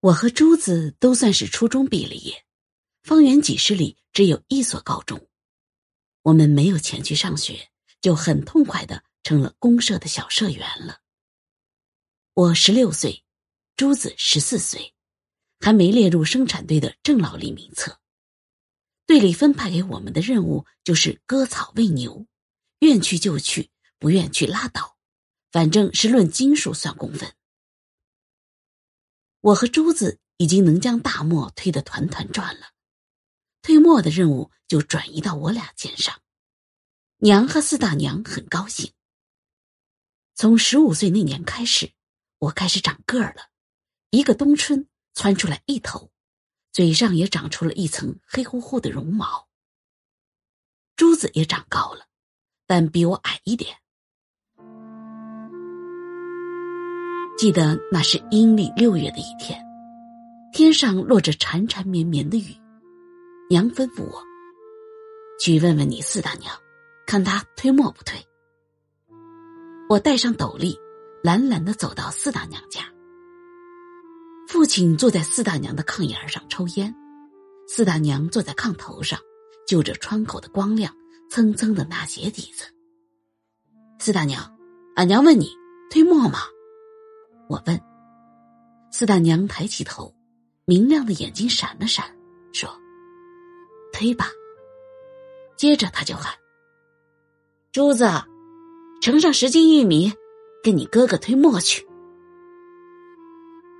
我和珠子都算是初中毕了业，方圆几十里只有一所高中，我们没有钱去上学，就很痛快的成了公社的小社员了。我十六岁，珠子十四岁，还没列入生产队的正劳力名册。队里分派给我们的任务就是割草喂牛，愿去就去，不愿去拉倒，反正是论斤数算工分。我和珠子已经能将大磨推得团团转了，推磨的任务就转移到我俩肩上。娘和四大娘很高兴。从十五岁那年开始，我开始长个儿了，一个冬春窜出来一头，嘴上也长出了一层黑乎乎的绒毛。珠子也长高了，但比我矮一点。记得那是阴历六月的一天，天上落着缠缠绵绵的雨。娘吩咐我去问问你四大娘，看她推磨不推。我戴上斗笠，懒懒的走到四大娘家。父亲坐在四大娘的炕沿上抽烟，四大娘坐在炕头上，就着窗口的光亮，蹭蹭的拿鞋底子。四大娘，俺娘问你推磨吗？我问，四大娘抬起头，明亮的眼睛闪了闪，说：“推吧。”接着他就喊：“珠子，盛上十斤玉米，跟你哥哥推磨去。”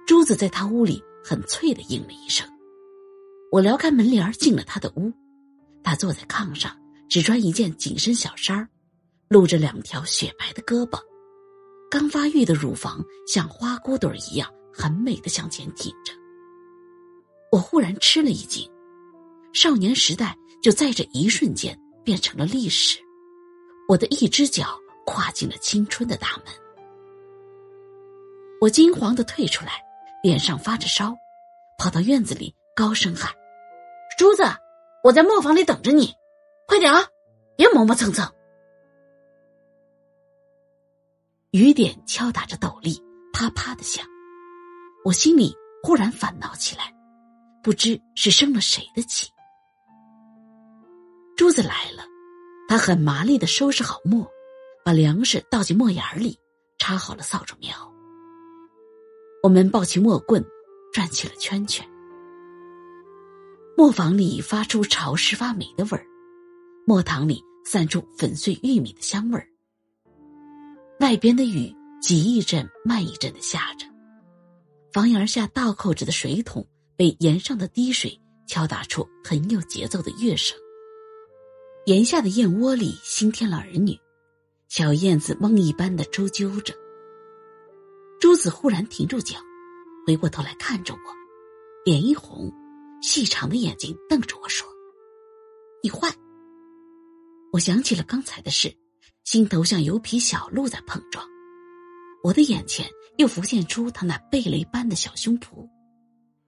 珠子在他屋里很脆的应了一声。我撩开门帘进了他的屋，他坐在炕上，只穿一件紧身小衫露着两条雪白的胳膊。刚发育的乳房像花骨朵一样很美的向前挺着，我忽然吃了一惊，少年时代就在这一瞬间变成了历史，我的一只脚跨进了青春的大门，我惊慌的退出来，脸上发着烧，跑到院子里高声喊：“珠子，我在磨坊里等着你，快点啊，别磨磨蹭蹭。”雨点敲打着斗笠，啪啪的响。我心里忽然烦恼起来，不知是生了谁的气。珠子来了，他很麻利的收拾好磨，把粮食倒进磨眼里，插好了扫帚苗。我们抱起木棍，转起了圈圈。磨坊里发出潮湿发霉的味儿，磨堂里散出粉碎玉米的香味儿。外边的雨急一阵慢一阵的下着，房檐下倒扣着的水桶被檐上的滴水敲打出很有节奏的乐声。檐下的燕窝里新添了儿女，小燕子梦一般的周啾着。珠子忽然停住脚，回过头来看着我，脸一红，细长的眼睛瞪着我说：“你坏。”我想起了刚才的事。心头像油皮小鹿在碰撞，我的眼前又浮现出他那蓓蕾般的小胸脯。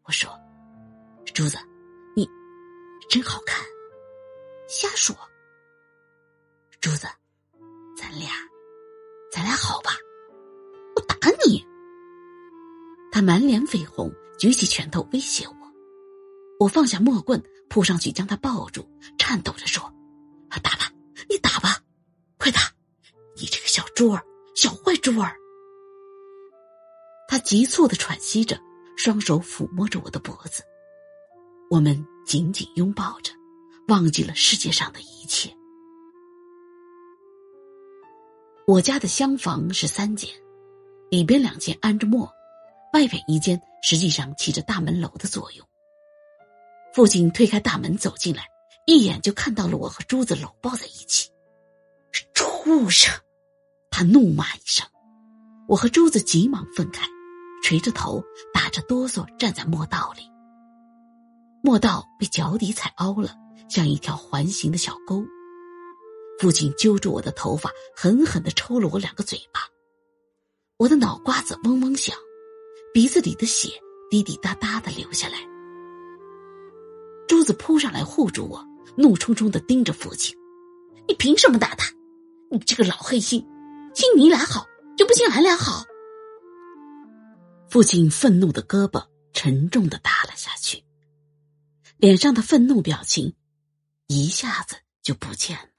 我说：“珠子，你真好看。”瞎说。珠子，咱俩，咱俩好吧？我打你！他满脸绯红，举起拳头威胁我。我放下木棍，扑上去将他抱住，颤抖着说：“珠儿，小坏猪儿！他急促的喘息着，双手抚摸着我的脖子。我们紧紧拥抱着，忘记了世界上的一切。我家的厢房是三间，里边两间安着墨，外边一间实际上起着大门楼的作用。父亲推开大门走进来，一眼就看到了我和珠子搂抱在一起。畜生！他怒骂一声，我和珠子急忙分开，垂着头，打着哆嗦站在磨道里。磨道被脚底踩凹了，像一条环形的小沟。父亲揪住我的头发，狠狠的抽了我两个嘴巴。我的脑瓜子嗡嗡响，鼻子里的血滴滴答答的流下来。珠子扑上来护住我，怒冲冲的盯着父亲：“你凭什么打他？”你这个老黑心，信你俩好就不信俺俩好。父亲愤怒的胳膊沉重的耷了下去，脸上的愤怒表情一下子就不见了。